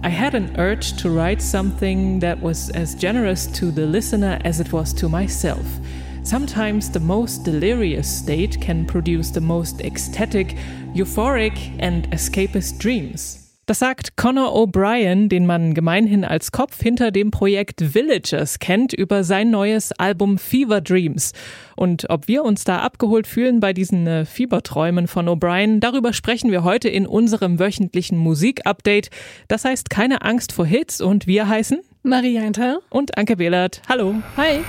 I had an urge to write something that was as generous to the listener as it was to myself. Sometimes the most delirious state can produce the most ecstatic, euphoric, and escapist dreams. Das sagt Conor O'Brien, den man gemeinhin als Kopf hinter dem Projekt Villagers kennt, über sein neues Album Fever Dreams. Und ob wir uns da abgeholt fühlen bei diesen äh, Fieberträumen von O'Brien, darüber sprechen wir heute in unserem wöchentlichen Musikupdate. Das heißt keine Angst vor Hits und wir heißen Maria Hinter und Anke Behlert. Hallo. Hi.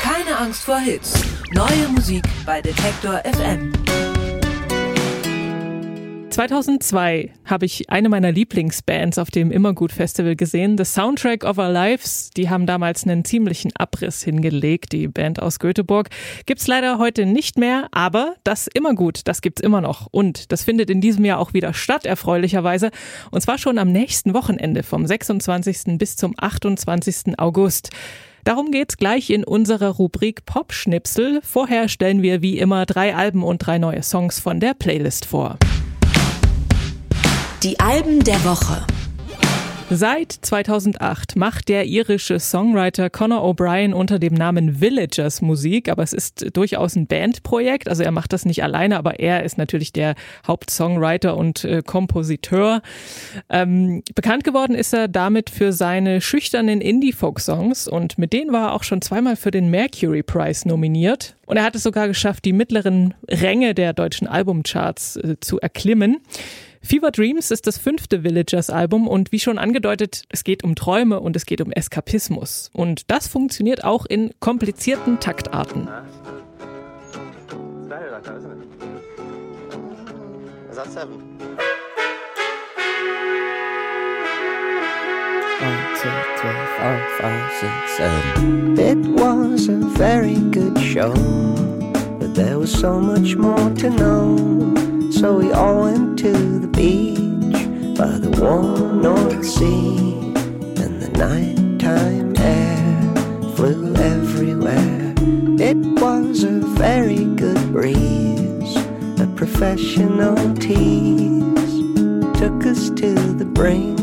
Keine Angst vor Hits. Neue Musik bei Detektor FM. 2002 habe ich eine meiner Lieblingsbands auf dem Immergut Festival gesehen, The Soundtrack of Our Lives. Die haben damals einen ziemlichen Abriss hingelegt, die Band aus Göteborg. Gibt's leider heute nicht mehr, aber das Immergut, das gibt's immer noch. Und das findet in diesem Jahr auch wieder statt, erfreulicherweise. Und zwar schon am nächsten Wochenende vom 26. bis zum 28. August. Darum geht's gleich in unserer Rubrik Pop-Schnipsel. Vorher stellen wir wie immer drei Alben und drei neue Songs von der Playlist vor. Die Alben der Woche. Seit 2008 macht der irische Songwriter Conor O'Brien unter dem Namen Villagers Musik, aber es ist durchaus ein Bandprojekt. Also er macht das nicht alleine, aber er ist natürlich der Hauptsongwriter und äh, Kompositeur. Ähm, bekannt geworden ist er damit für seine schüchternen Indie-Folk-Songs und mit denen war er auch schon zweimal für den Mercury Prize nominiert. Und er hat es sogar geschafft, die mittleren Ränge der deutschen Albumcharts äh, zu erklimmen. Fever Dreams ist das fünfte Villagers-Album und wie schon angedeutet, es geht um Träume und es geht um Eskapismus. Und das funktioniert auch in komplizierten Taktarten. It was a very good show, but there was so much more to know. So we all went to the beach by the warm North Sea, and the nighttime air flew everywhere. It was a very good breeze, a professional tease took us to the brink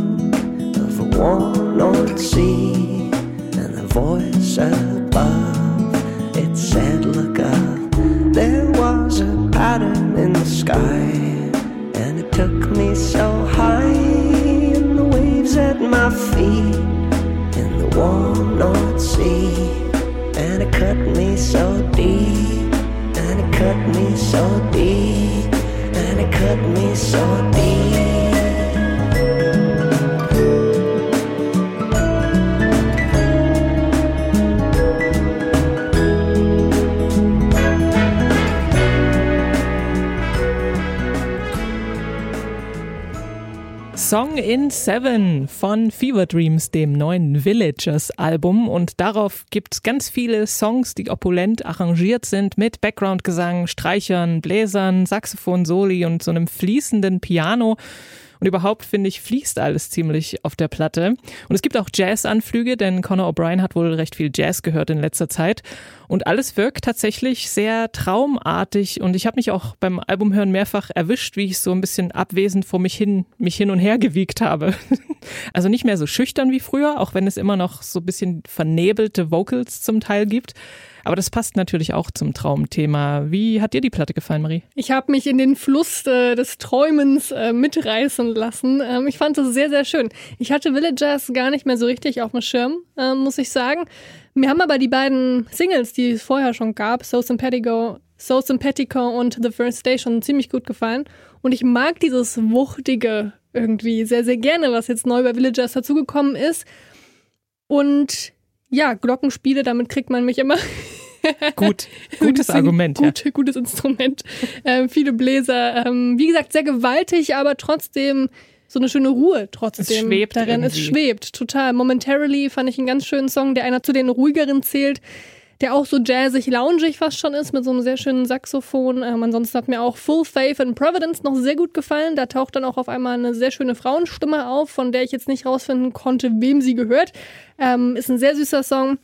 of a warm North Sea, and the voice above it said, "Look up." There was a pattern sky, and it took me so high in the waves at my feet in the warm North Sea, and it cut me so deep, and it cut me so deep, and it cut me so deep. Song in Seven von Fever Dreams, dem neuen Villagers Album. Und darauf gibt es ganz viele Songs, die opulent arrangiert sind mit Background-Gesang, Streichern, Bläsern, Saxophon, Soli und so einem fließenden Piano. Und überhaupt finde ich, fließt alles ziemlich auf der Platte. Und es gibt auch Jazz-Anflüge, denn Conor O'Brien hat wohl recht viel Jazz gehört in letzter Zeit. Und alles wirkt tatsächlich sehr traumartig. Und ich habe mich auch beim Albumhören mehrfach erwischt, wie ich so ein bisschen abwesend vor mich hin, mich hin und her gewiegt habe. Also nicht mehr so schüchtern wie früher, auch wenn es immer noch so ein bisschen vernebelte Vocals zum Teil gibt. Aber das passt natürlich auch zum Traumthema. Wie hat dir die Platte gefallen, Marie? Ich habe mich in den Fluss äh, des Träumens äh, mitreißen lassen. Ähm, ich fand es sehr, sehr schön. Ich hatte Villagers gar nicht mehr so richtig auf dem Schirm, äh, muss ich sagen. Mir haben aber die beiden Singles, die es vorher schon gab, So Sympathico, so Sympathico und The First Station, ziemlich gut gefallen. Und ich mag dieses Wuchtige irgendwie sehr, sehr gerne, was jetzt neu bei Villagers dazugekommen ist. Und ja, Glockenspiele, damit kriegt man mich immer. Gut, gutes Argument. Gut, ja. Gutes Instrument. Ähm, viele Bläser. Ähm, wie gesagt, sehr gewaltig, aber trotzdem so eine schöne Ruhe trotzdem es schwebt darin. Irgendwie. Es schwebt total. Momentarily fand ich einen ganz schönen Song, der einer zu den ruhigeren zählt, der auch so jazzig, loungig fast schon ist, mit so einem sehr schönen Saxophon. Ähm, ansonsten hat mir auch Full Faith in Providence noch sehr gut gefallen. Da taucht dann auch auf einmal eine sehr schöne Frauenstimme auf, von der ich jetzt nicht rausfinden konnte, wem sie gehört. Ähm, ist ein sehr süßer Song.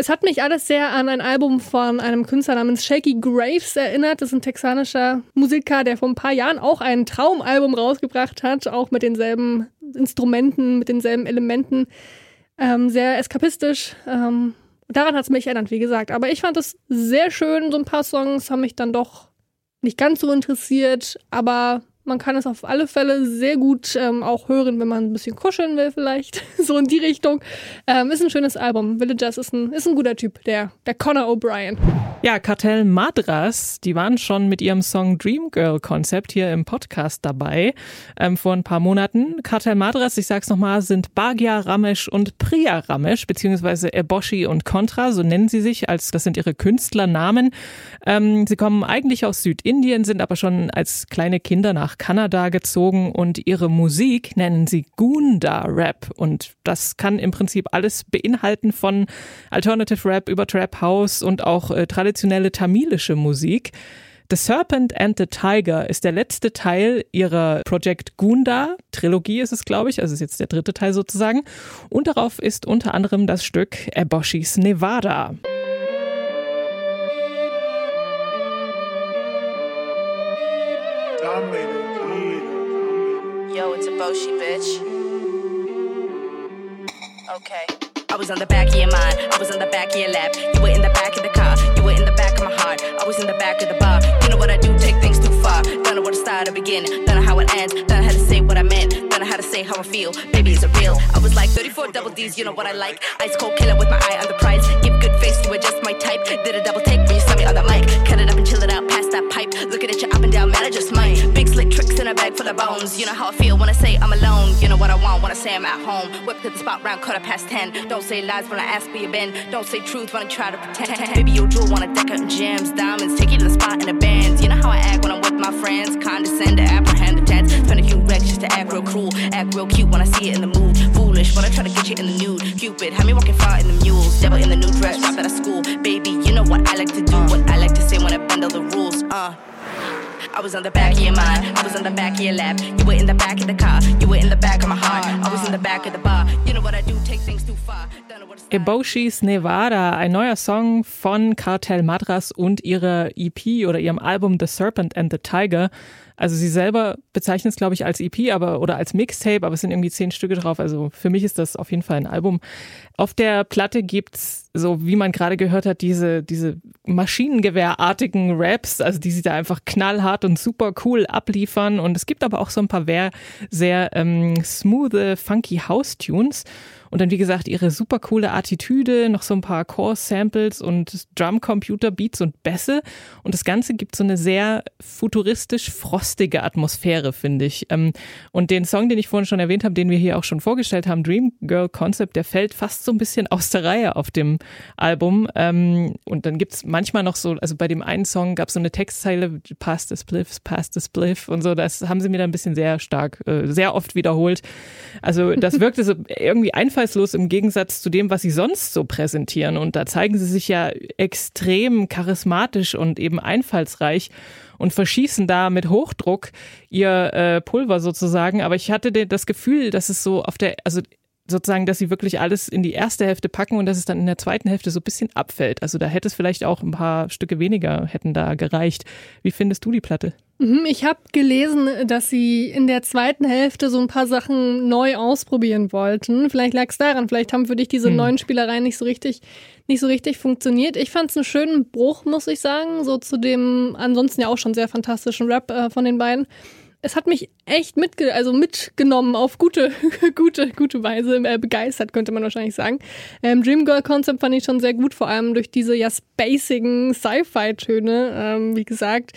Es hat mich alles sehr an ein Album von einem Künstler namens Shaky Graves erinnert. Das ist ein texanischer Musiker, der vor ein paar Jahren auch ein Traumalbum rausgebracht hat, auch mit denselben Instrumenten, mit denselben Elementen. Ähm, sehr eskapistisch. Ähm, daran hat es mich erinnert, wie gesagt. Aber ich fand es sehr schön. So ein paar Songs haben mich dann doch nicht ganz so interessiert, aber man kann es auf alle Fälle sehr gut ähm, auch hören, wenn man ein bisschen kuscheln will, vielleicht. so in die Richtung. Ähm, ist ein schönes Album. Villagers ist ein, ist ein guter Typ, der, der Connor O'Brien. Ja, Kartell Madras, die waren schon mit ihrem Song Dream Girl Concept hier im Podcast dabei ähm, vor ein paar Monaten. Kartell Madras, ich sag's nochmal, sind Bagya Ramesh und Priya Ramesh, beziehungsweise Eboshi und Contra, so nennen sie sich, als das sind ihre Künstlernamen. Ähm, sie kommen eigentlich aus Südindien, sind aber schon als kleine Kinder nach Kanada gezogen und ihre Musik nennen sie Gunda Rap. Und das kann im Prinzip alles beinhalten von Alternative Rap über Trap House und auch äh, traditionelle tamilische Musik. The Serpent and the Tiger ist der letzte Teil ihrer Project Gunda Trilogie ist es, glaube ich, also ist jetzt der dritte Teil sozusagen. Und darauf ist unter anderem das Stück Eboshis Nevada. Eboshi, bitch. Okay. I was on the back of your mind, I was on the back of your lap. You were in the back of the car, you were in the back of my heart. I was in the back of the bar. You know what I do, take things too far. Don't know where to start or begin, don't know how it ends. Don't know how to say what I meant, don't know how to say how I feel. Baby, is it real? I was like 34 double D's, you know what I like. Ice cold killer with my eye on the prize. Give good face, you were just my type. Did a double take when you saw me on the mic. Cut it up and chill it out past that pipe. Looking at you up and down, man, I just might. In a bag full of bones. You know how I feel when I say I'm alone. You know what I want when I say I'm at home. Whip to the spot round quarter past 10. Don't say lies when I ask where you been. Don't say truth when I try to pretend. Baby, your jewel wanna deck up in gems, diamonds. Take you to the spot in the bands. You know how I act when I'm with my friends. Condescend to apprehend the tense. Spend a few racks just to act real cruel. Act real cute when I see it in the mood. Foolish, when I try to get you in the nude. Cupid, have me walking far in the mules. Devil in the new dress, drop out of school. Baby, you know what I like to do. What I like to say when I bend all the rules. Uh. I was on the back of your mind, I was on the back of your lap. You were in the back of the car, you were in the back of my heart. I was in the back of the bar. You know what I do, take things too far. Eboshis Nevada, ein neuer Song von Cartel Madras und ihrer EP oder ihrem Album The Serpent and the Tiger. Also sie selber bezeichnet es, glaube ich, als EP aber oder als Mixtape, aber es sind irgendwie zehn Stücke drauf. Also für mich ist das auf jeden Fall ein Album. Auf der Platte gibt's so, wie man gerade gehört hat, diese, diese Maschinengewehrartigen Raps, also die sie da einfach knallhart und super cool abliefern. Und es gibt aber auch so ein paar sehr ähm, smooth, funky House-Tunes. Und dann, wie gesagt, ihre super coole Attitüde, noch so ein paar Core-Samples und Drum-Computer-Beats und Bässe. Und das Ganze gibt so eine sehr futuristisch frostige Atmosphäre, finde ich. Ähm, und den Song, den ich vorhin schon erwähnt habe, den wir hier auch schon vorgestellt haben, Dream Girl Concept, der fällt fast so ein bisschen aus der Reihe auf dem Album. Ähm, und dann gibt's manchmal noch so, also bei dem einen Song gab es so eine Textzeile, Past the Spliffs, Past the Spliff und so. Das haben sie mir dann ein bisschen sehr stark, äh, sehr oft wiederholt. Also das wirkte so irgendwie einfallslos im Gegensatz zu dem, was sie sonst so präsentieren. Und da zeigen sie sich ja extrem charismatisch und eben einfallsreich und verschießen da mit Hochdruck ihr äh, Pulver sozusagen. Aber ich hatte das Gefühl, dass es so auf der, also sozusagen, dass sie wirklich alles in die erste Hälfte packen und dass es dann in der zweiten Hälfte so ein bisschen abfällt. Also da hätte es vielleicht auch ein paar Stücke weniger hätten da gereicht. Wie findest du die Platte? Mhm, Ich habe gelesen, dass sie in der zweiten Hälfte so ein paar Sachen neu ausprobieren wollten. Vielleicht lag es daran, vielleicht haben für dich diese Hm. neuen Spielereien nicht so richtig, nicht so richtig funktioniert. Ich fand es einen schönen Bruch, muss ich sagen, so zu dem ansonsten ja auch schon sehr fantastischen Rap äh, von den beiden. Es hat mich echt mitge also mitgenommen auf gute, gute, gute Weise, äh, begeistert, könnte man wahrscheinlich sagen. Ähm, Dream Girl Concept fand ich schon sehr gut, vor allem durch diese ja spacigen Sci-Fi-Töne, ähm, wie gesagt,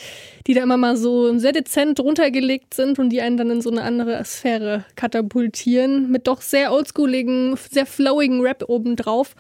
die da immer mal so sehr dezent runtergelegt sind und die einen dann in so eine andere Sphäre katapultieren, mit doch sehr oldschooligen, sehr flowigen Rap obendrauf.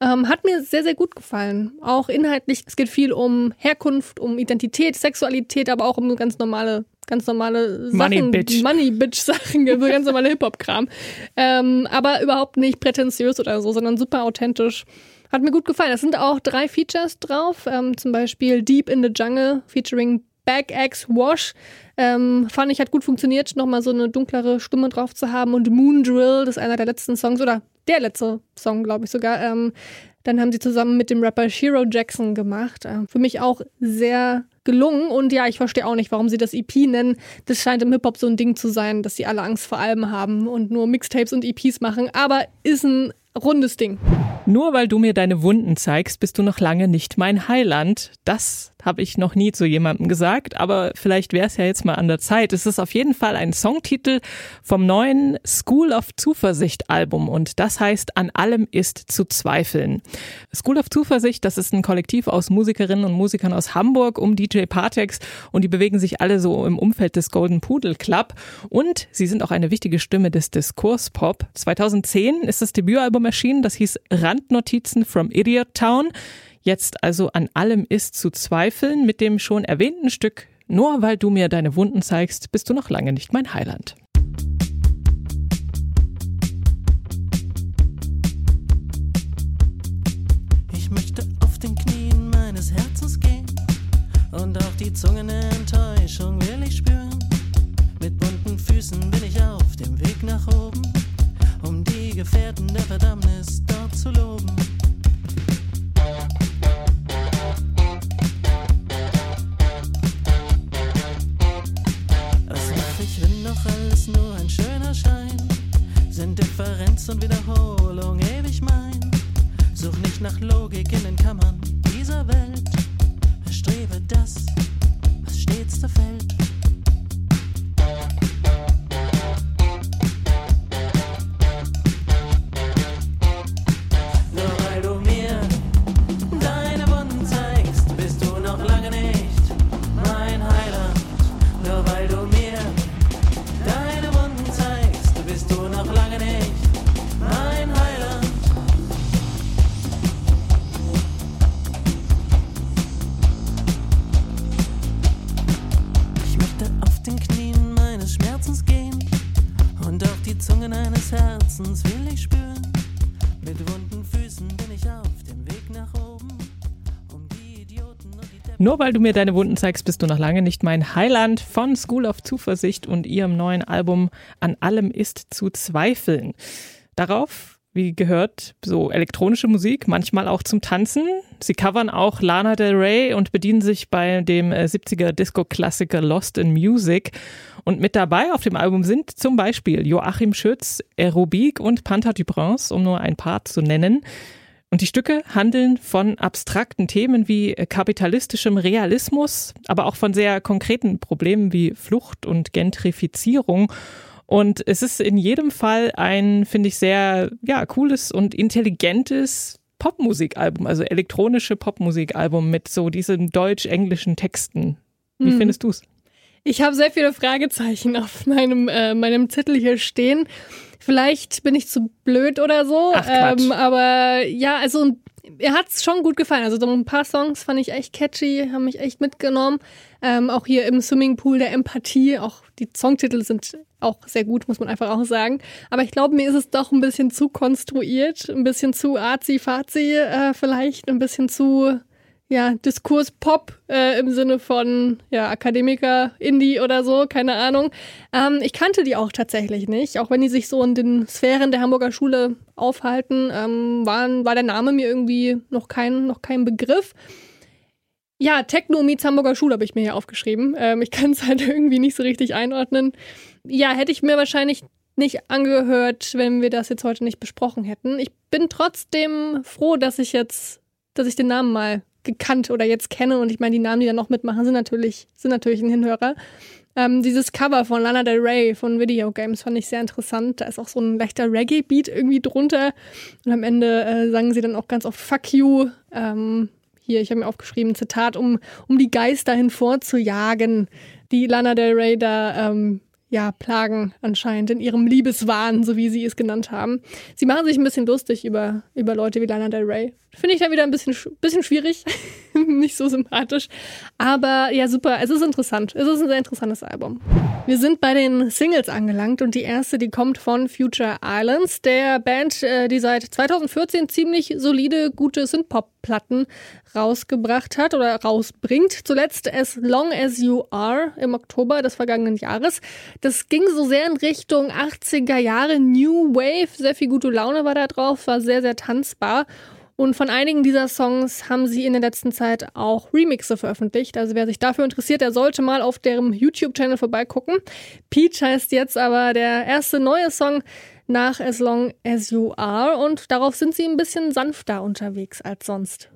Ähm, hat mir sehr, sehr gut gefallen. Auch inhaltlich, es geht viel um Herkunft, um Identität, Sexualität, aber auch um ganz normale, ganz normale Sachen. Money Bitch. Money Bitch Sachen, so ganz normale Hip-Hop-Kram. Ähm, aber überhaupt nicht prätentiös oder so, sondern super authentisch. Hat mir gut gefallen. Es sind auch drei Features drauf, ähm, zum Beispiel Deep in the Jungle featuring Back X Wash. Ähm, fand ich, hat gut funktioniert, nochmal so eine dunklere Stimme drauf zu haben. Und Moon Drill, das ist einer der letzten Songs, oder der letzte Song, glaube ich sogar. Ähm, dann haben sie zusammen mit dem Rapper Shiro Jackson gemacht. Ähm, für mich auch sehr gelungen. Und ja, ich verstehe auch nicht, warum sie das EP nennen. Das scheint im Hip-Hop so ein Ding zu sein, dass sie alle Angst vor Alben haben und nur Mixtapes und EPs machen. Aber ist ein rundes Ding. Nur weil du mir deine Wunden zeigst, bist du noch lange nicht mein Heiland. Das habe ich noch nie zu jemandem gesagt, aber vielleicht wäre es ja jetzt mal an der Zeit. Es ist auf jeden Fall ein Songtitel vom neuen School of Zuversicht Album und das heißt An allem ist zu zweifeln. School of Zuversicht, das ist ein Kollektiv aus Musikerinnen und Musikern aus Hamburg um DJ Partex und die bewegen sich alle so im Umfeld des Golden Pudel Club und sie sind auch eine wichtige Stimme des Diskurspop. 2010 ist das Debütalbum erschienen, das hieß Randnotizen from Idiot Town. Jetzt also an allem ist zu zweifeln mit dem schon erwähnten Stück Nur weil du mir deine Wunden zeigst, bist du noch lange nicht mein Heiland. Ich möchte auf den Knien meines Herzens gehen und auch die Zungenenttäuschung will ich spüren. Mit bunten Füßen bin ich auf dem Weg nach oben, um die Gefährten der Verdammnis dort zu loben. Doch alles nur ein schöner Schein? Sind Differenz und Wiederholung ewig mein? Such nicht nach Logik in den Kammern dieser Welt. Erstrebe das, was stets zerfällt. Nur Nur weil du mir deine Wunden zeigst, bist du noch lange nicht mein Heiland von School of Zuversicht und ihrem neuen Album An allem ist zu zweifeln. Darauf, wie gehört, so elektronische Musik, manchmal auch zum Tanzen. Sie covern auch Lana Del Rey und bedienen sich bei dem äh, 70er Disco-Klassiker Lost in Music. Und mit dabei auf dem Album sind zum Beispiel Joachim Schütz, Aerobik und Panther du Prince, um nur ein paar zu nennen. Und die Stücke handeln von abstrakten Themen wie kapitalistischem Realismus, aber auch von sehr konkreten Problemen wie Flucht und Gentrifizierung. Und es ist in jedem Fall ein, finde ich, sehr ja, cooles und intelligentes Popmusikalbum, also elektronische Popmusikalbum mit so diesen deutsch-englischen Texten. Wie Mhm. findest du's? Ich habe sehr viele Fragezeichen auf meinem, äh, meinem Zettel hier stehen. Vielleicht bin ich zu blöd oder so. Ach, ähm, aber ja, also mir hat's schon gut gefallen. Also so ein paar Songs fand ich echt catchy, haben mich echt mitgenommen. Ähm, auch hier im Swimmingpool der Empathie. Auch die Songtitel sind auch sehr gut, muss man einfach auch sagen. Aber ich glaube, mir ist es doch ein bisschen zu konstruiert, ein bisschen zu arzi-fazi äh, vielleicht, ein bisschen zu ja, Diskurs-Pop äh, im Sinne von ja, Akademiker, Indie oder so, keine Ahnung. Ähm, ich kannte die auch tatsächlich nicht, auch wenn die sich so in den Sphären der Hamburger Schule aufhalten, ähm, waren, war der Name mir irgendwie noch kein, noch kein Begriff. Ja, Techno meets Hamburger Schule habe ich mir hier aufgeschrieben. Ähm, ich kann es halt irgendwie nicht so richtig einordnen. Ja, hätte ich mir wahrscheinlich nicht angehört, wenn wir das jetzt heute nicht besprochen hätten. Ich bin trotzdem froh, dass ich jetzt, dass ich den Namen mal gekannt oder jetzt kenne. Und ich meine, die Namen, die da noch mitmachen, sind natürlich, sind natürlich ein Hinhörer. Ähm, dieses Cover von Lana Del Rey von Video Games fand ich sehr interessant. Da ist auch so ein leichter Reggae-Beat irgendwie drunter. Und am Ende äh, sagen sie dann auch ganz oft Fuck you. Ähm, hier, ich habe mir aufgeschrieben, Zitat, um, um die Geister hinvorzujagen, die Lana Del Rey da ähm, ja, plagen anscheinend in ihrem Liebeswahn, so wie sie es genannt haben. Sie machen sich ein bisschen lustig über, über Leute wie Lana Del Rey. Finde ich dann wieder ein bisschen, sch- bisschen schwierig, nicht so sympathisch. Aber ja, super, es ist interessant. Es ist ein sehr interessantes Album. Wir sind bei den Singles angelangt und die erste, die kommt von Future Islands, der Band, äh, die seit 2014 ziemlich solide, gute Synthpop-Platten rausgebracht hat oder rausbringt. Zuletzt As Long As You Are im Oktober des vergangenen Jahres. Das ging so sehr in Richtung 80er Jahre New Wave. Sehr viel gute Laune war da drauf, war sehr, sehr tanzbar. Und von einigen dieser Songs haben sie in der letzten Zeit auch Remixe veröffentlicht. Also wer sich dafür interessiert, der sollte mal auf deren YouTube-Channel vorbeigucken. Peach heißt jetzt aber der erste neue Song nach As Long As You Are und darauf sind sie ein bisschen sanfter unterwegs als sonst.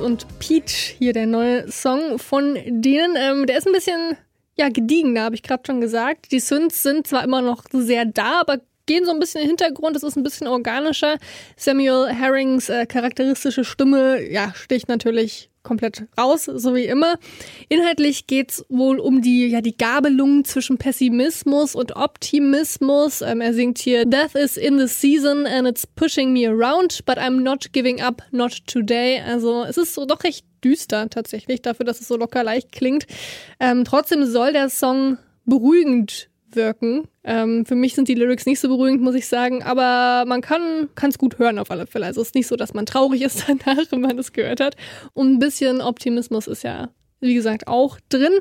Und Peach, hier der neue Song von denen. Ähm, der ist ein bisschen ja, gediegener, habe ich gerade schon gesagt. Die Synths sind zwar immer noch sehr da, aber gehen so ein bisschen in den Hintergrund. Es ist ein bisschen organischer. Samuel Herrings äh, charakteristische Stimme ja, sticht natürlich komplett raus, so wie immer. Inhaltlich geht's wohl um die, ja, die Gabelung zwischen Pessimismus und Optimismus. Ähm, er singt hier, Death is in the season and it's pushing me around, but I'm not giving up, not today. Also es ist so doch recht düster tatsächlich, dafür, dass es so locker leicht klingt. Ähm, trotzdem soll der Song beruhigend wirken. Ähm, für mich sind die Lyrics nicht so beruhigend, muss ich sagen, aber man kann es gut hören auf alle Fälle. Also es ist nicht so, dass man traurig ist danach, wenn man es gehört hat. Und ein bisschen Optimismus ist ja, wie gesagt, auch drin.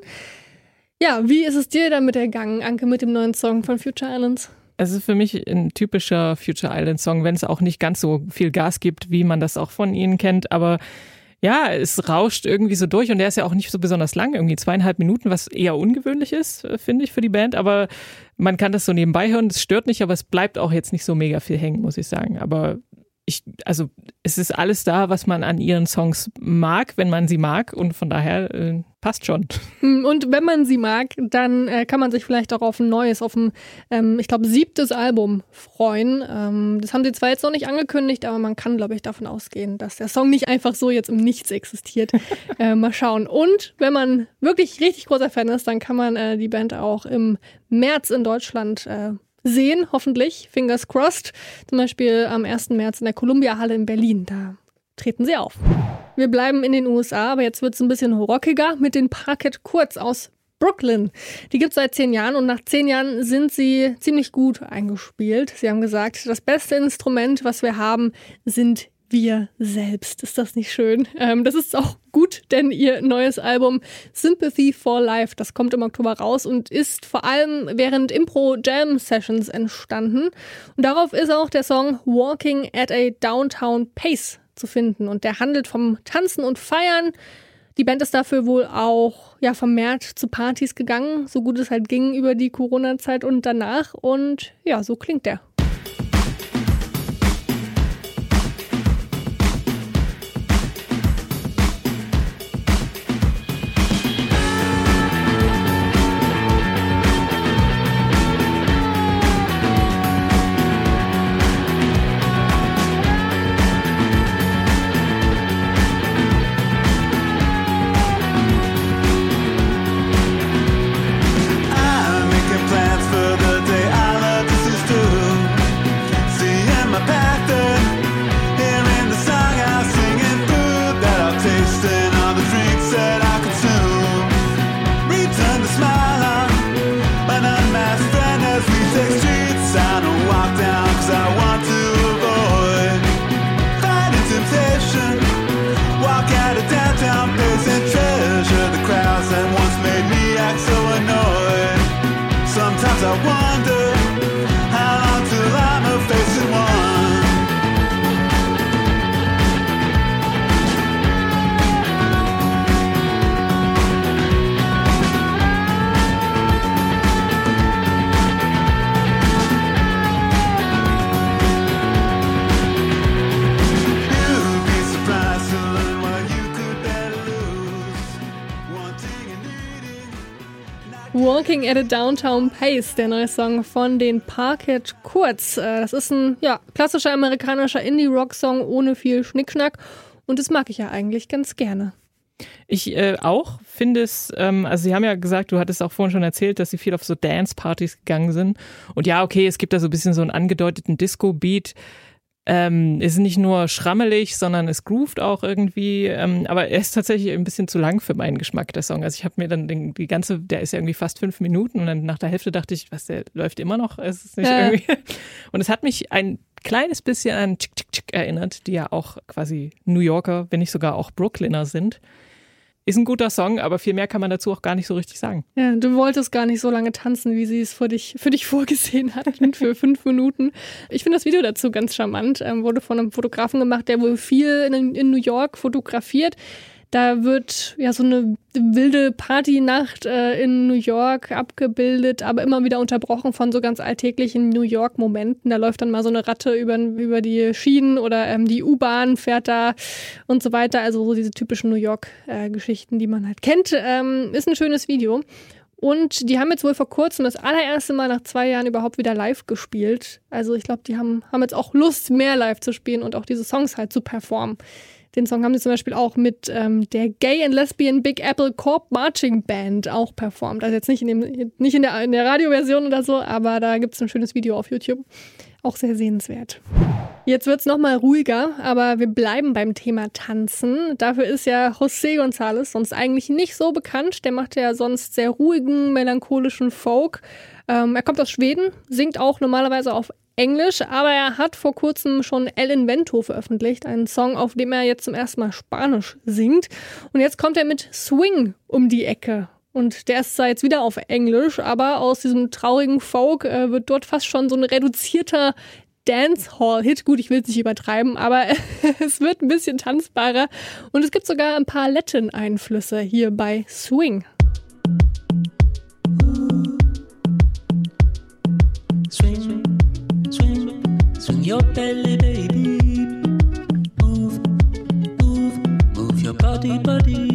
Ja, wie ist es dir damit ergangen, Anke, mit dem neuen Song von Future Islands? Es ist für mich ein typischer Future Island Song, wenn es auch nicht ganz so viel Gas gibt, wie man das auch von ihnen kennt, aber ja, es rauscht irgendwie so durch und der ist ja auch nicht so besonders lang, irgendwie zweieinhalb Minuten, was eher ungewöhnlich ist, äh, finde ich, für die Band. Aber man kann das so nebenbei hören, das stört nicht, aber es bleibt auch jetzt nicht so mega viel hängen, muss ich sagen. Aber ich, also es ist alles da, was man an ihren Songs mag, wenn man sie mag und von daher äh, passt schon. Und wenn man sie mag, dann äh, kann man sich vielleicht auch auf ein neues, auf ein, ähm, ich glaube, siebtes Album freuen. Ähm, das haben sie zwar jetzt noch nicht angekündigt, aber man kann, glaube ich, davon ausgehen, dass der Song nicht einfach so jetzt im Nichts existiert. äh, mal schauen. Und wenn man wirklich richtig großer Fan ist, dann kann man äh, die Band auch im März in Deutschland äh, sehen, hoffentlich, fingers crossed. Zum Beispiel am 1. März in der Columbia Halle in Berlin. Da treten sie auf. Wir bleiben in den USA, aber jetzt wird es ein bisschen rockiger mit den Parket Kurz aus Brooklyn. Die gibt es seit zehn Jahren und nach zehn Jahren sind sie ziemlich gut eingespielt. Sie haben gesagt, das beste Instrument, was wir haben, sind wir selbst. Ist das nicht schön? Ähm, das ist auch gut, denn ihr neues Album Sympathy for Life, das kommt im Oktober raus und ist vor allem während Impro-Jam-Sessions entstanden. Und darauf ist auch der Song Walking at a Downtown Pace zu finden. Und der handelt vom Tanzen und Feiern. Die Band ist dafür wohl auch ja, vermehrt zu Partys gegangen, so gut es halt ging über die Corona-Zeit und danach. Und ja, so klingt der. At a Downtown Pace, der neue Song von den Parket Kurz. Äh, Das ist ein ja, klassischer amerikanischer Indie-Rock-Song ohne viel Schnickschnack und das mag ich ja eigentlich ganz gerne. Ich äh, auch finde es, ähm, also Sie haben ja gesagt, du hattest auch vorhin schon erzählt, dass Sie viel auf so Dance-Partys gegangen sind. Und ja, okay, es gibt da so ein bisschen so einen angedeuteten Disco-Beat. Ähm, ist nicht nur schrammelig, sondern es groovt auch irgendwie. Ähm, aber er ist tatsächlich ein bisschen zu lang für meinen Geschmack, der Song. Also ich habe mir dann den, die ganze, der ist ja irgendwie fast fünf Minuten und dann nach der Hälfte dachte ich, was, der läuft immer noch? Es ist nicht Ja. irgendwie. Und es hat mich ein kleines bisschen an Chick Chick Chick erinnert, die ja auch quasi New Yorker, wenn nicht sogar auch Brooklyner sind. Ist ein guter Song, aber viel mehr kann man dazu auch gar nicht so richtig sagen. Ja, du wolltest gar nicht so lange tanzen, wie sie es für dich, für dich vorgesehen hatten, für fünf Minuten. Ich finde das Video dazu ganz charmant. Ähm, wurde von einem Fotografen gemacht, der wohl viel in, in New York fotografiert. Da wird ja so eine wilde Partynacht äh, in New York abgebildet, aber immer wieder unterbrochen von so ganz alltäglichen New York-Momenten. Da läuft dann mal so eine Ratte über, über die Schienen oder ähm, die U-Bahn fährt da und so weiter. Also so diese typischen New York-Geschichten, die man halt kennt. Ähm, ist ein schönes Video. Und die haben jetzt wohl vor kurzem das allererste Mal nach zwei Jahren überhaupt wieder live gespielt. Also ich glaube, die haben, haben jetzt auch Lust, mehr live zu spielen und auch diese Songs halt zu performen. Den Song haben sie zum Beispiel auch mit ähm, der Gay and Lesbian Big Apple Corp Marching Band auch performt. Also jetzt nicht in, dem, nicht in der, in der Radioversion oder so, aber da gibt es ein schönes Video auf YouTube. Auch sehr sehenswert. Jetzt wird's noch mal ruhiger, aber wir bleiben beim Thema Tanzen. Dafür ist ja José González sonst eigentlich nicht so bekannt. Der macht ja sonst sehr ruhigen, melancholischen Folk. Ähm, er kommt aus Schweden, singt auch normalerweise auf Englisch, aber er hat vor kurzem schon El Invento veröffentlicht, einen Song, auf dem er jetzt zum ersten Mal Spanisch singt. Und jetzt kommt er mit Swing um die Ecke. Und der ist zwar jetzt wieder auf Englisch, aber aus diesem traurigen Folk äh, wird dort fast schon so ein reduzierter Dancehall-Hit. Gut, ich will es nicht übertreiben, aber es wird ein bisschen tanzbarer. Und es gibt sogar ein paar Latin-Einflüsse hier bei Swing. Swing, swing, your belly, baby. Move, move, move your body, body.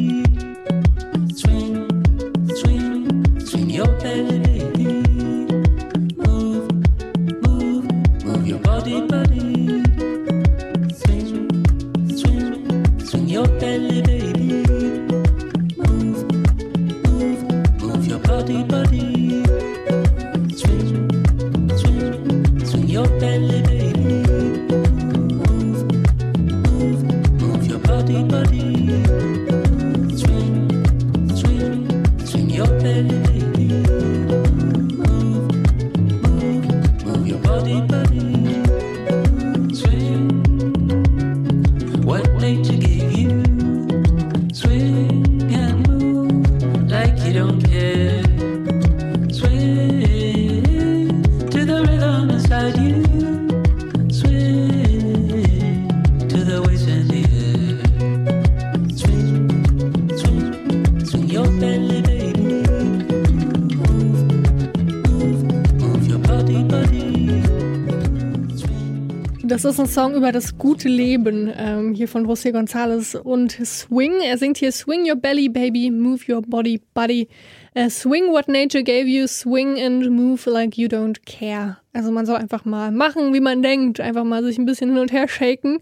Ist ein Song über das gute Leben ähm, hier von José González und Swing. Er singt hier Swing your belly, baby, move your body, buddy. Äh, swing what nature gave you, swing and move like you don't care. Also man soll einfach mal machen, wie man denkt, einfach mal sich ein bisschen hin und her shaken.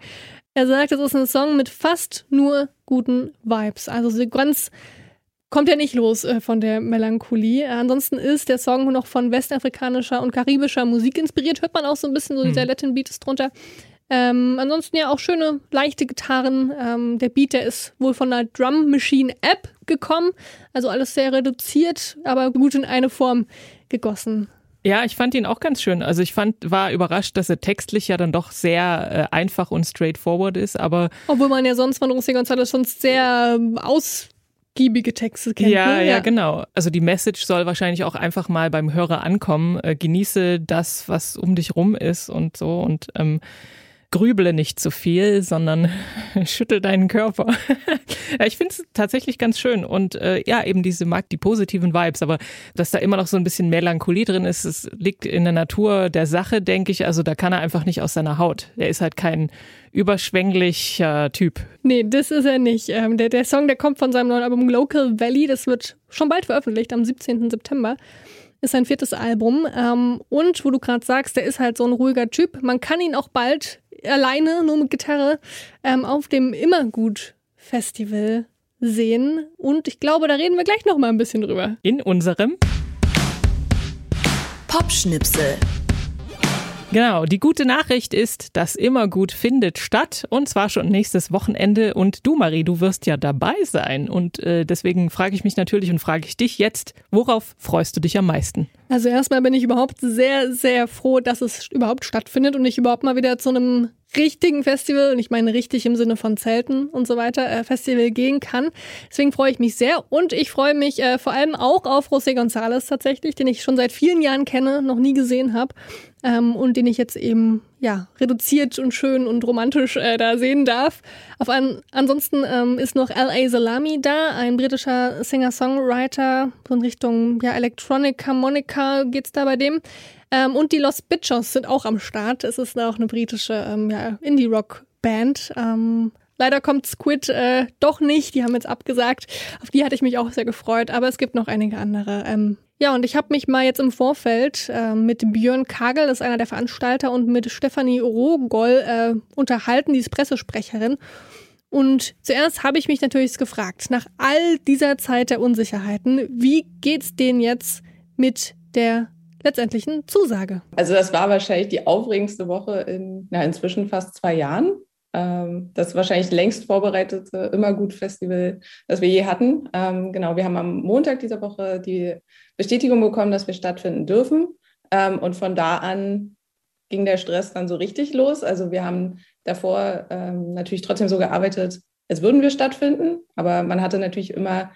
Er sagt, es ist ein Song mit fast nur guten Vibes. Also so ganz kommt ja nicht los äh, von der Melancholie. Äh, ansonsten ist der Song noch von westafrikanischer und karibischer Musik inspiriert. Hört man auch so ein bisschen so dieser Latin Beat ist drunter. Ähm, ansonsten ja auch schöne, leichte Gitarren. Ähm, der Beat, der ist wohl von einer Drum Machine App gekommen. Also alles sehr reduziert, aber gut in eine Form gegossen. Ja, ich fand ihn auch ganz schön. Also ich fand, war überrascht, dass er textlich ja dann doch sehr äh, einfach und straightforward ist, aber Obwohl man ja sonst von Rossi González schon sehr ähm, ausgiebige Texte kennt. ja, ne? ja, genau. Also die Message soll wahrscheinlich auch einfach mal beim Hörer ankommen. Äh, genieße das, was um dich rum ist und so. Und ähm, grüble nicht zu viel, sondern schüttel deinen Körper. ja, ich finde es tatsächlich ganz schön und äh, ja, eben diese mag die positiven Vibes, aber dass da immer noch so ein bisschen Melancholie drin ist, es liegt in der Natur der Sache, denke ich. Also da kann er einfach nicht aus seiner Haut. Er ist halt kein überschwänglicher Typ. Nee, das ist er nicht. Ähm, der, der Song, der kommt von seinem neuen Album Local Valley. Das wird schon bald veröffentlicht, am 17. September. Ist sein viertes Album. Ähm, und wo du gerade sagst, der ist halt so ein ruhiger Typ. Man kann ihn auch bald alleine, nur mit Gitarre, ähm, auf dem Immergut Festival sehen. Und ich glaube, da reden wir gleich noch mal ein bisschen drüber. In unserem Popschnipsel. Genau, die gute Nachricht ist, das Immergut findet statt und zwar schon nächstes Wochenende. Und du, Marie, du wirst ja dabei sein. Und äh, deswegen frage ich mich natürlich und frage ich dich jetzt, worauf freust du dich am meisten? Also erstmal bin ich überhaupt sehr, sehr froh, dass es überhaupt stattfindet und ich überhaupt mal wieder zu einem richtigen Festival, und ich meine richtig im Sinne von Zelten und so weiter, äh, Festival gehen kann. Deswegen freue ich mich sehr und ich freue mich äh, vor allem auch auf José González tatsächlich, den ich schon seit vielen Jahren kenne, noch nie gesehen habe ähm, und den ich jetzt eben ja reduziert und schön und romantisch äh, da sehen darf. Auf an, ansonsten ähm, ist noch L.A. Salami da, ein britischer Singer-Songwriter, so in Richtung ja Electronic Harmonica geht's da bei dem. Ähm, und die Los Bitchos sind auch am Start. Es ist auch eine britische ähm, ja, Indie-Rock-Band. Ähm, leider kommt Squid äh, doch nicht. Die haben jetzt abgesagt. Auf die hatte ich mich auch sehr gefreut. Aber es gibt noch einige andere. Ähm, ja, und ich habe mich mal jetzt im Vorfeld äh, mit Björn Kagel, das ist einer der Veranstalter, und mit Stefanie Rohgoll äh, unterhalten, die ist Pressesprecherin. Und zuerst habe ich mich natürlich gefragt, nach all dieser Zeit der Unsicherheiten, wie geht's denen jetzt mit der letztendlichen Zusage? Also das war wahrscheinlich die aufregendste Woche in na, inzwischen fast zwei Jahren. Ähm, das wahrscheinlich längst vorbereitete Immergut-Festival, das wir je hatten. Ähm, genau, wir haben am Montag dieser Woche die Bestätigung bekommen, dass wir stattfinden dürfen. Ähm, und von da an ging der Stress dann so richtig los. Also wir haben davor natürlich trotzdem so gearbeitet, als würden wir stattfinden, aber man hatte natürlich immer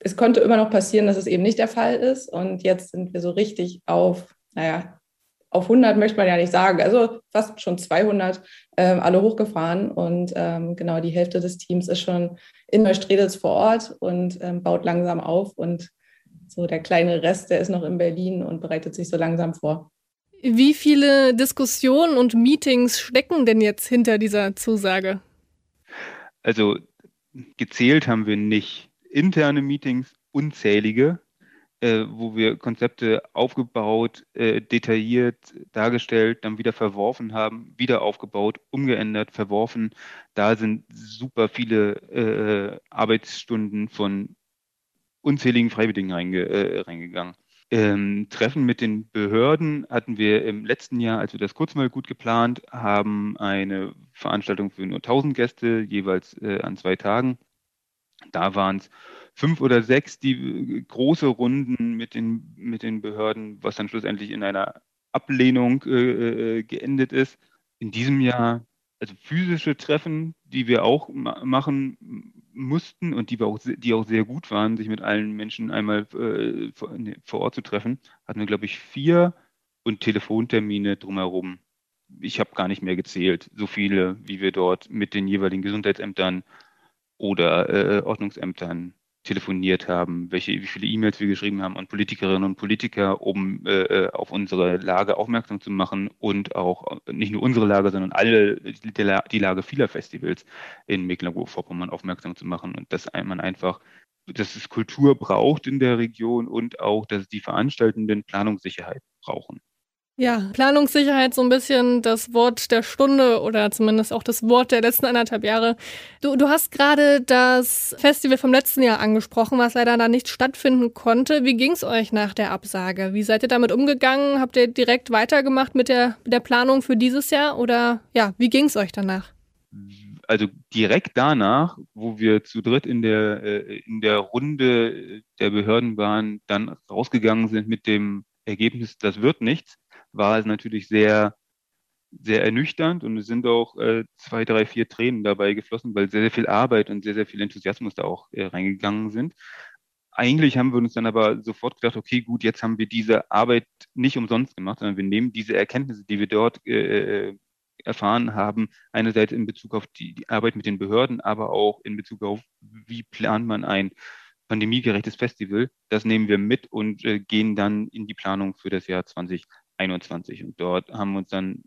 es konnte immer noch passieren, dass es eben nicht der Fall ist. Und jetzt sind wir so richtig auf, naja, auf 100 möchte man ja nicht sagen, also fast schon 200 ähm, alle hochgefahren. Und ähm, genau die Hälfte des Teams ist schon in Neustrelitz vor Ort und ähm, baut langsam auf. Und so der kleine Rest, der ist noch in Berlin und bereitet sich so langsam vor. Wie viele Diskussionen und Meetings stecken denn jetzt hinter dieser Zusage? Also gezählt haben wir nicht interne Meetings unzählige, äh, wo wir Konzepte aufgebaut, äh, detailliert dargestellt, dann wieder verworfen haben, wieder aufgebaut, umgeändert, verworfen. Da sind super viele äh, Arbeitsstunden von unzähligen Freiwilligen reinge, äh, reingegangen. Ähm, Treffen mit den Behörden hatten wir im letzten Jahr, als wir das kurz mal gut geplant haben, eine Veranstaltung für nur 1000 Gäste, jeweils äh, an zwei Tagen. Da waren es fünf oder sechs, die äh, große Runden mit den, mit den Behörden, was dann schlussendlich in einer Ablehnung äh, äh geendet ist. In diesem Jahr, also physische Treffen, die wir auch ma machen mussten und die, wir auch, die auch sehr gut waren, sich mit allen Menschen einmal äh, vor, vor Ort zu treffen, hatten wir, glaube ich, vier und Telefontermine drumherum. Ich habe gar nicht mehr gezählt, so viele, wie wir dort mit den jeweiligen Gesundheitsämtern oder äh, Ordnungsämtern telefoniert haben, welche, wie viele E-Mails wir geschrieben haben an Politikerinnen und Politiker, um äh, äh, auf unsere Lage aufmerksam zu machen und auch nicht nur unsere Lage, sondern alle die, die Lage vieler Festivals in Mecklenburg-Vorpommern aufmerksam zu machen und dass man einfach dass es Kultur braucht in der Region und auch, dass die Veranstaltenden Planungssicherheit brauchen. Ja, Planungssicherheit so ein bisschen das Wort der Stunde oder zumindest auch das Wort der letzten anderthalb Jahre. Du, du hast gerade das Festival vom letzten Jahr angesprochen, was leider da nicht stattfinden konnte. Wie ging's euch nach der Absage? Wie seid ihr damit umgegangen? Habt ihr direkt weitergemacht mit der, der Planung für dieses Jahr oder ja, wie ging's euch danach? Also direkt danach, wo wir zu dritt in der, äh, in der Runde der Behörden waren, dann rausgegangen sind mit dem Ergebnis, das wird nichts war es natürlich sehr, sehr ernüchternd und es sind auch äh, zwei, drei, vier Tränen dabei geflossen, weil sehr, sehr viel Arbeit und sehr, sehr viel Enthusiasmus da auch äh, reingegangen sind. Eigentlich haben wir uns dann aber sofort gedacht, okay, gut, jetzt haben wir diese Arbeit nicht umsonst gemacht, sondern wir nehmen diese Erkenntnisse, die wir dort äh, äh erfahren haben, einerseits in Bezug auf die, die Arbeit mit den Behörden, aber auch in Bezug auf, wie plant man ein pandemiegerechtes Festival. Das nehmen wir mit und äh, gehen dann in die Planung für das Jahr 2021. Und dort haben wir uns dann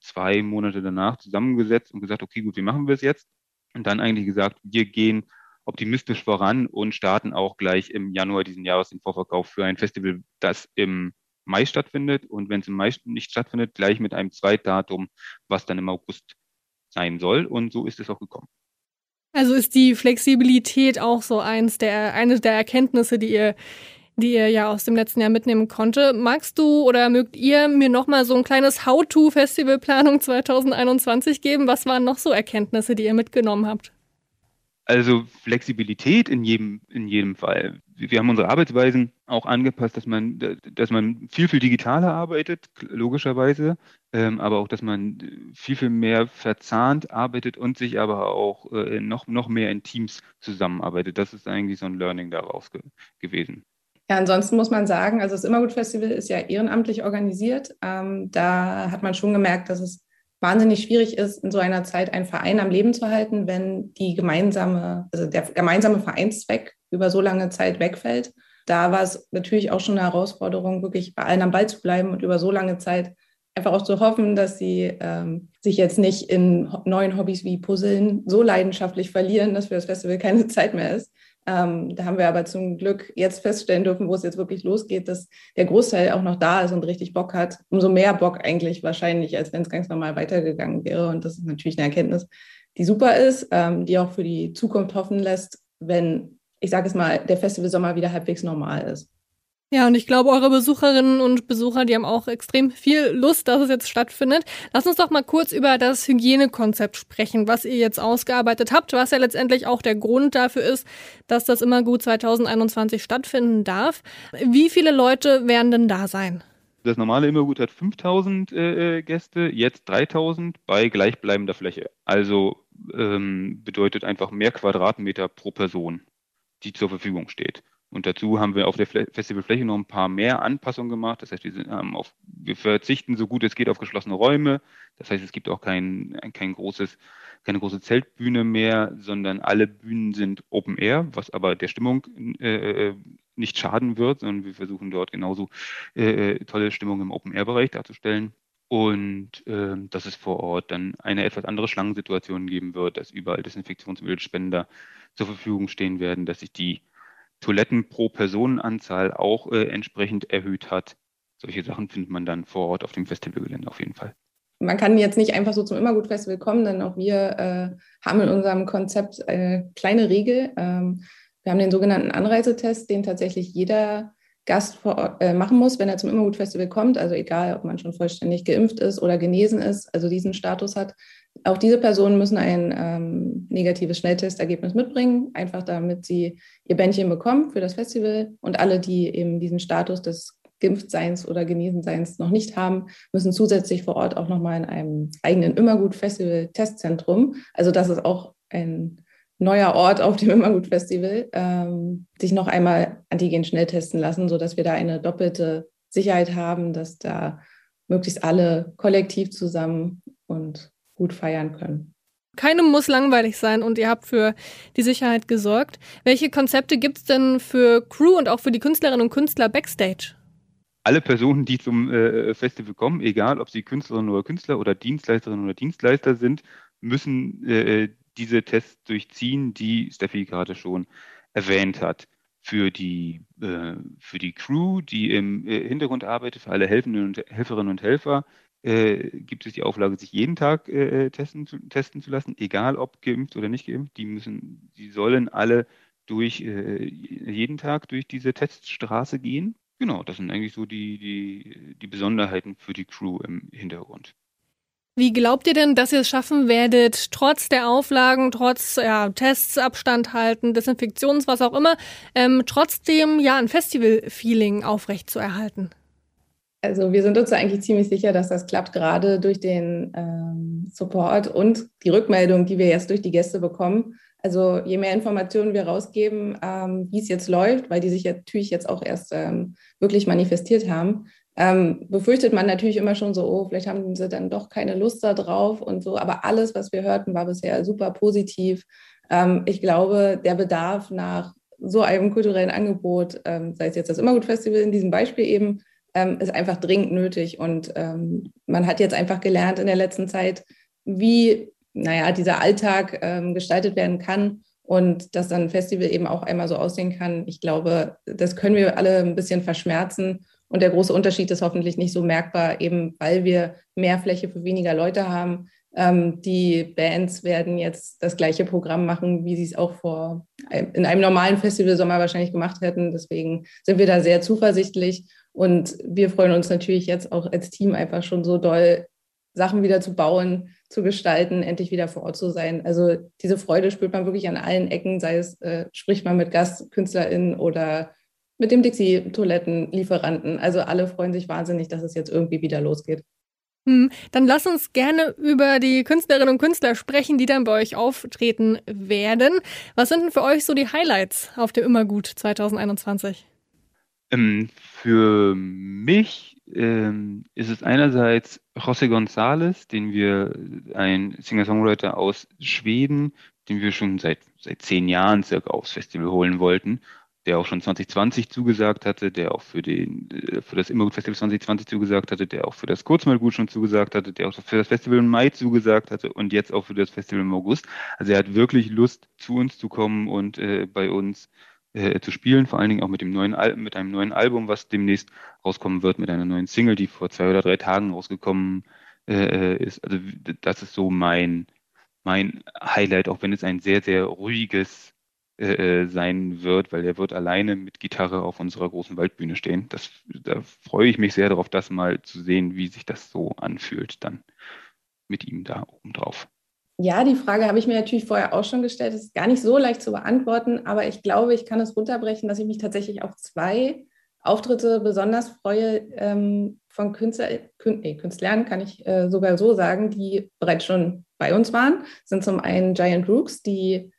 zwei Monate danach zusammengesetzt und gesagt, okay, gut, wie machen wir es jetzt? Und dann eigentlich gesagt, wir gehen optimistisch voran und starten auch gleich im Januar diesen Jahres den Vorverkauf für ein Festival, das im Mai stattfindet und wenn es im Mai nicht stattfindet, gleich mit einem Zweitdatum, was dann im August sein soll. Und so ist es auch gekommen. Also ist die Flexibilität auch so eins der, eine der Erkenntnisse, die ihr, die ihr ja aus dem letzten Jahr mitnehmen konnte. Magst du oder mögt ihr mir nochmal so ein kleines How-to-Festivalplanung 2021 geben? Was waren noch so Erkenntnisse, die ihr mitgenommen habt? Also Flexibilität in jedem, in jedem Fall. Wir haben unsere Arbeitsweisen auch angepasst, dass man, dass man viel, viel digitaler arbeitet, logischerweise, ähm, aber auch, dass man viel, viel mehr verzahnt arbeitet und sich aber auch äh, noch, noch mehr in Teams zusammenarbeitet. Das ist eigentlich so ein Learning daraus ge gewesen. Ja, ansonsten muss man sagen, also das Immergut-Festival ist ja ehrenamtlich organisiert. Ähm, da hat man schon gemerkt, dass es wahnsinnig schwierig ist, in so einer Zeit einen Verein am Leben zu halten, wenn die gemeinsame, also der gemeinsame Vereinszweck über so lange Zeit wegfällt. Da war es natürlich auch schon eine Herausforderung, wirklich bei allen am Ball zu bleiben und über so lange Zeit einfach auch zu hoffen, dass sie ähm, sich jetzt nicht in neuen Hobbys wie Puzzeln so leidenschaftlich verlieren, dass für das Festival keine Zeit mehr ist. Ähm, da haben wir aber zum Glück jetzt feststellen dürfen, wo es jetzt wirklich losgeht, dass der Großteil auch noch da ist und richtig Bock hat. Umso mehr Bock eigentlich wahrscheinlich, als wenn es ganz normal weitergegangen wäre. Und das ist natürlich eine Erkenntnis, die super ist, ähm, die auch für die Zukunft hoffen lässt, wenn, ich sage es mal, der Festivalsommer wieder halbwegs normal ist. Ja, und ich glaube, eure Besucherinnen und Besucher, die haben auch extrem viel Lust, dass es jetzt stattfindet. Lass uns doch mal kurz über das Hygienekonzept sprechen, was ihr jetzt ausgearbeitet habt, was ja letztendlich auch der Grund dafür ist, dass das immer gut 2021 stattfinden darf. Wie viele Leute werden denn da sein? Das normale Immergut hat 5000 äh, Gäste, jetzt 3000 bei gleichbleibender Fläche. Also ähm, bedeutet einfach mehr Quadratmeter pro Person, die zur Verfügung steht. Und dazu haben wir auf der Festivalfläche noch ein paar mehr Anpassungen gemacht. Das heißt, wir, ähm, auf, wir verzichten so gut es geht auf geschlossene Räume. Das heißt, es gibt auch kein, kein großes, keine große Zeltbühne mehr, sondern alle Bühnen sind Open Air, was aber der Stimmung äh, nicht schaden wird, sondern wir versuchen dort genauso äh, tolle Stimmung im Open Air Bereich darzustellen. Und äh, dass es vor Ort dann eine etwas andere Schlangensituation geben wird, dass überall Desinfektionsölspender zur Verfügung stehen werden, dass sich die Toiletten pro Personenanzahl auch äh, entsprechend erhöht hat. Solche Sachen findet man dann vor Ort auf dem Festivalgelände auf jeden Fall. Man kann jetzt nicht einfach so zum Immergut-Festival kommen, denn auch wir äh, haben in unserem Konzept eine kleine Regel. Ähm, wir haben den sogenannten Anreisetest, den tatsächlich jeder Gast vor, äh, machen muss, wenn er zum Immergut-Festival kommt. Also egal, ob man schon vollständig geimpft ist oder genesen ist, also diesen Status hat, auch diese Personen müssen ein ähm, negatives Schnelltestergebnis mitbringen, einfach damit sie ihr Bändchen bekommen für das Festival. Und alle, die eben diesen Status des Geimpftseins oder Genesenseins noch nicht haben, müssen zusätzlich vor Ort auch nochmal in einem eigenen Immergut-Festival-Testzentrum, also das ist auch ein neuer Ort auf dem Immergut-Festival, ähm, sich noch einmal Antigen schnell testen lassen, sodass wir da eine doppelte Sicherheit haben, dass da möglichst alle kollektiv zusammen und gut feiern können. Keinem muss langweilig sein und ihr habt für die Sicherheit gesorgt. Welche Konzepte gibt es denn für Crew und auch für die Künstlerinnen und Künstler backstage? Alle Personen, die zum äh, Festival kommen, egal ob sie Künstlerinnen oder Künstler oder Dienstleisterinnen oder Dienstleister sind, müssen äh, diese Tests durchziehen, die Steffi gerade schon erwähnt hat. Für die, äh, für die Crew, die im äh, Hintergrund arbeitet, für alle Helfenden und Helferinnen und Helfer, äh, gibt es die Auflage, sich jeden Tag äh, testen, zu, testen zu lassen, egal ob geimpft oder nicht geimpft. Die müssen, die sollen alle durch äh, jeden Tag durch diese Teststraße gehen. Genau, das sind eigentlich so die, die, die Besonderheiten für die Crew im Hintergrund. Wie glaubt ihr denn, dass ihr es schaffen werdet, trotz der Auflagen, trotz ja, Tests, Abstand halten, Desinfektions, was auch immer, ähm, trotzdem ja ein Festival-Feeling aufrechtzuerhalten? Also wir sind uns eigentlich ziemlich sicher, dass das klappt, gerade durch den ähm, Support und die Rückmeldung, die wir jetzt durch die Gäste bekommen. Also je mehr Informationen wir rausgeben, ähm, wie es jetzt läuft, weil die sich natürlich jetzt auch erst ähm, wirklich manifestiert haben, ähm, befürchtet man natürlich immer schon so, oh, vielleicht haben sie dann doch keine Lust da drauf und so. Aber alles, was wir hörten, war bisher super positiv. Ähm, ich glaube, der Bedarf nach so einem kulturellen Angebot, ähm, sei es jetzt das Immergut-Festival in diesem Beispiel eben, ähm, ist einfach dringend nötig. Und ähm, man hat jetzt einfach gelernt in der letzten Zeit, wie, naja, dieser Alltag ähm, gestaltet werden kann und dass dann ein Festival eben auch einmal so aussehen kann. Ich glaube, das können wir alle ein bisschen verschmerzen. Und der große Unterschied ist hoffentlich nicht so merkbar, eben weil wir mehr Fläche für weniger Leute haben. Ähm, die Bands werden jetzt das gleiche Programm machen, wie sie es auch vor in einem normalen Festivalsommer wahrscheinlich gemacht hätten. Deswegen sind wir da sehr zuversichtlich. Und wir freuen uns natürlich jetzt auch als Team einfach schon so doll, Sachen wieder zu bauen, zu gestalten, endlich wieder vor Ort zu sein. Also diese Freude spürt man wirklich an allen Ecken, sei es, äh, spricht man mit GastkünstlerInnen oder mit dem Dixie-Toilettenlieferanten. Also alle freuen sich wahnsinnig, dass es jetzt irgendwie wieder losgeht. Hm, dann lass uns gerne über die Künstlerinnen und Künstler sprechen, die dann bei euch auftreten werden. Was sind denn für euch so die Highlights auf dem Immergut 2021? Ähm, für mich ähm, ist es einerseits José González, den wir, ein Singer-Songwriter aus Schweden, den wir schon seit, seit zehn Jahren circa aufs Festival holen wollten der auch schon 2020 zugesagt hatte, der auch für, den, äh, für das Immergut Festival 2020 zugesagt hatte, der auch für das Kurzmalgut schon zugesagt hatte, der auch für das Festival im Mai zugesagt hatte und jetzt auch für das Festival im August. Also er hat wirklich Lust, zu uns zu kommen und äh, bei uns äh, zu spielen, vor allen Dingen auch mit dem neuen Al mit einem neuen Album, was demnächst rauskommen wird, mit einer neuen Single, die vor zwei oder drei Tagen rausgekommen äh, äh ist. Also das ist so mein, mein Highlight, auch wenn es ein sehr, sehr ruhiges äh, äh, sein wird, weil er wird alleine mit Gitarre auf unserer großen Waldbühne stehen. Das, da freue ich mich sehr darauf, das mal zu sehen, wie sich das so anfühlt, dann mit ihm da oben drauf. Ja, die Frage habe ich mir natürlich vorher auch schon gestellt. Das ist gar nicht so leicht zu beantworten, aber ich glaube, ich kann es runterbrechen, dass ich mich tatsächlich auf zwei Auftritte besonders freue ähm, von Künstler, Kün nee, Künstlern, kann ich äh, sogar so sagen, die bereits schon bei uns waren. Das sind zum einen Giant Rooks, die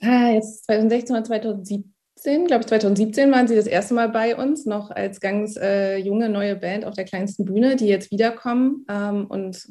ah, jetzt 2016 oder 2017, glaube ich 2017 waren sie das erste Mal bei uns, noch als ganz äh, junge neue Band auf der kleinsten Bühne, die jetzt wiederkommen ähm, und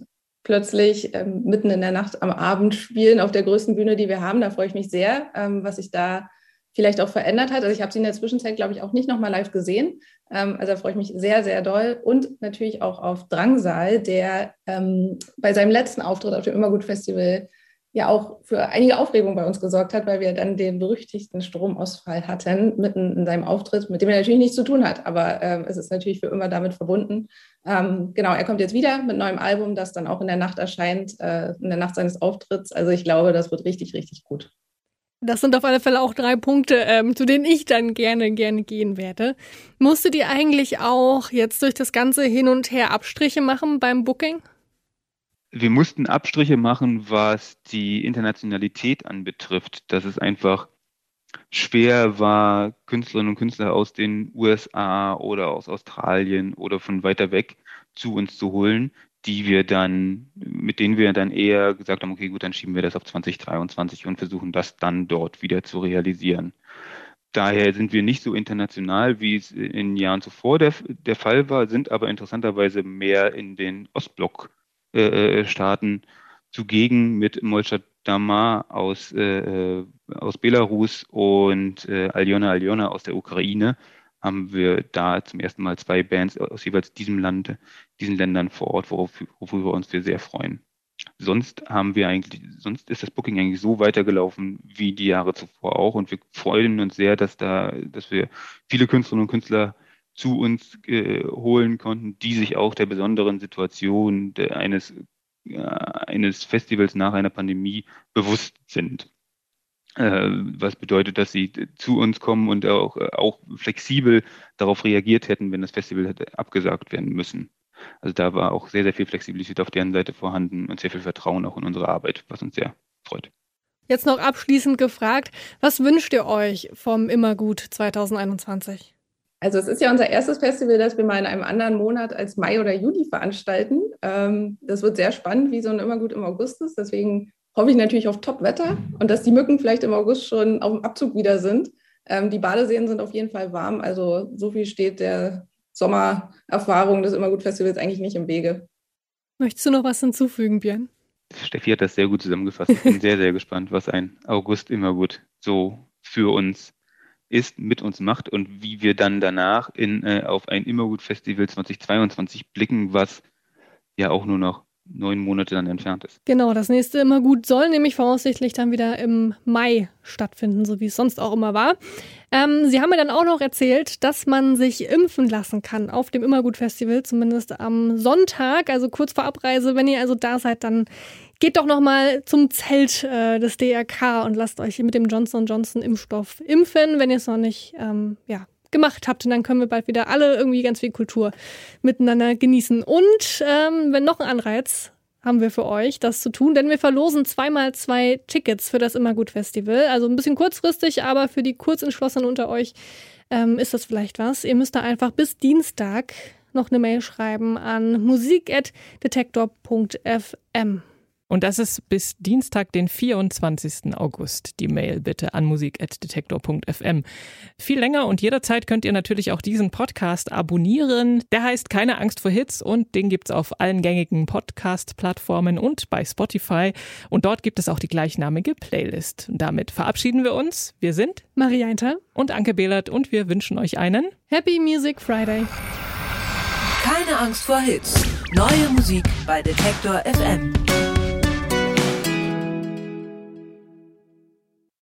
plötzlich ähm, mitten in der Nacht am Abend spielen auf der größten Bühne, die wir haben. Da freue ich mich sehr, ähm, was sich da vielleicht auch verändert hat. Also ich habe sie in der Zwischenzeit, glaube ich, auch nicht nochmal live gesehen. Ähm, also da freue ich mich sehr, sehr doll. Und natürlich auch auf Drangsal, der ähm, bei seinem letzten Auftritt auf dem Immergut Festival ja auch für einige Aufregung bei uns gesorgt hat, weil wir dann den berüchtigten Stromausfall hatten mitten in seinem Auftritt, mit dem er natürlich nichts zu tun hat, aber ähm, es ist natürlich für immer damit verbunden. Ähm, genau, er kommt jetzt wieder mit neuem Album, das dann auch in der Nacht erscheint, äh, in der Nacht seines Auftritts. Also ich glaube, das wird richtig, richtig gut. Das sind auf alle Fälle auch drei Punkte, ähm, zu denen ich dann gerne, gerne gehen werde. Musstet ihr eigentlich auch jetzt durch das ganze Hin und Her Abstriche machen beim Booking? Wir mussten Abstriche machen, was die Internationalität anbetrifft, dass es einfach schwer war, Künstlerinnen und Künstler aus den USA oder aus Australien oder von weiter weg zu uns zu holen, die wir dann, mit denen wir dann eher gesagt haben, okay, gut, dann schieben wir das auf 2023 und versuchen das dann dort wieder zu realisieren. Daher sind wir nicht so international, wie es in Jahren zuvor der, der Fall war, sind aber interessanterweise mehr in den Ostblock Staaten zugegen mit Molchat Dama aus, äh, äh, aus Belarus und äh, Aljona Aljona aus der Ukraine haben wir da zum ersten Mal zwei Bands aus jeweils diesem Land, diesen Ländern vor Ort, worauf, worüber wir uns sehr freuen. Sonst haben wir eigentlich, sonst ist das Booking eigentlich so weitergelaufen wie die Jahre zuvor auch und wir freuen uns sehr, dass da, dass wir viele Künstlerinnen und Künstler zu uns äh, holen konnten, die sich auch der besonderen Situation der, eines, äh, eines Festivals nach einer Pandemie bewusst sind. Äh, was bedeutet, dass sie zu uns kommen und auch, auch flexibel darauf reagiert hätten, wenn das Festival hätte abgesagt werden müssen. Also da war auch sehr, sehr viel Flexibilität auf deren Seite vorhanden und sehr viel Vertrauen auch in unsere Arbeit, was uns sehr freut. Jetzt noch abschließend gefragt, was wünscht ihr euch vom Immergut 2021? Also es ist ja unser erstes Festival, das wir mal in einem anderen Monat als Mai oder Juli veranstalten. Ähm, das wird sehr spannend, wie so ein immer gut im August ist. Deswegen hoffe ich natürlich auf Top-Wetter und dass die Mücken vielleicht im August schon auf dem Abzug wieder sind. Ähm, die Badeseen sind auf jeden Fall warm, also so viel steht der Sommererfahrung des Immergut-Festivals eigentlich nicht im Wege. Möchtest du noch was hinzufügen, Björn? Steffi hat das sehr gut zusammengefasst. Ich bin sehr, sehr gespannt, was ein August immer gut so für uns ist, mit uns macht und wie wir dann danach in, äh, auf ein Immergut-Festival 2022 blicken, was ja auch nur noch neun Monate dann entfernt ist. Genau, das nächste immer gut soll nämlich voraussichtlich dann wieder im Mai stattfinden, so wie es sonst auch immer war. Ähm, Sie haben mir dann auch noch erzählt, dass man sich impfen lassen kann auf dem Immergut-Festival, zumindest am Sonntag, also kurz vor Abreise. Wenn ihr also da seid, dann geht doch noch mal zum Zelt äh, des DRK und lasst euch mit dem Johnson Johnson Impfstoff impfen, wenn ihr es noch nicht ähm, ja, gemacht habt. Und dann können wir bald wieder alle irgendwie ganz viel Kultur miteinander genießen. Und ähm, wenn noch ein Anreiz haben wir für euch, das zu tun, denn wir verlosen zweimal zwei Tickets für das Immergut Festival. Also ein bisschen kurzfristig, aber für die Kurzentschlossenen unter euch ähm, ist das vielleicht was. Ihr müsst da einfach bis Dienstag noch eine Mail schreiben an musik.detektor.fm. Und das ist bis Dienstag, den 24. August. Die Mail bitte an musik.detektor.fm. Viel länger und jederzeit könnt ihr natürlich auch diesen Podcast abonnieren. Der heißt Keine Angst vor Hits und den gibt's auf allen gängigen Podcast-Plattformen und bei Spotify. Und dort gibt es auch die gleichnamige Playlist. Und damit verabschieden wir uns. Wir sind Maria Einter und Anke Behlert und wir wünschen euch einen Happy Music Friday. Keine Angst vor Hits. Neue Musik bei Detektor FM.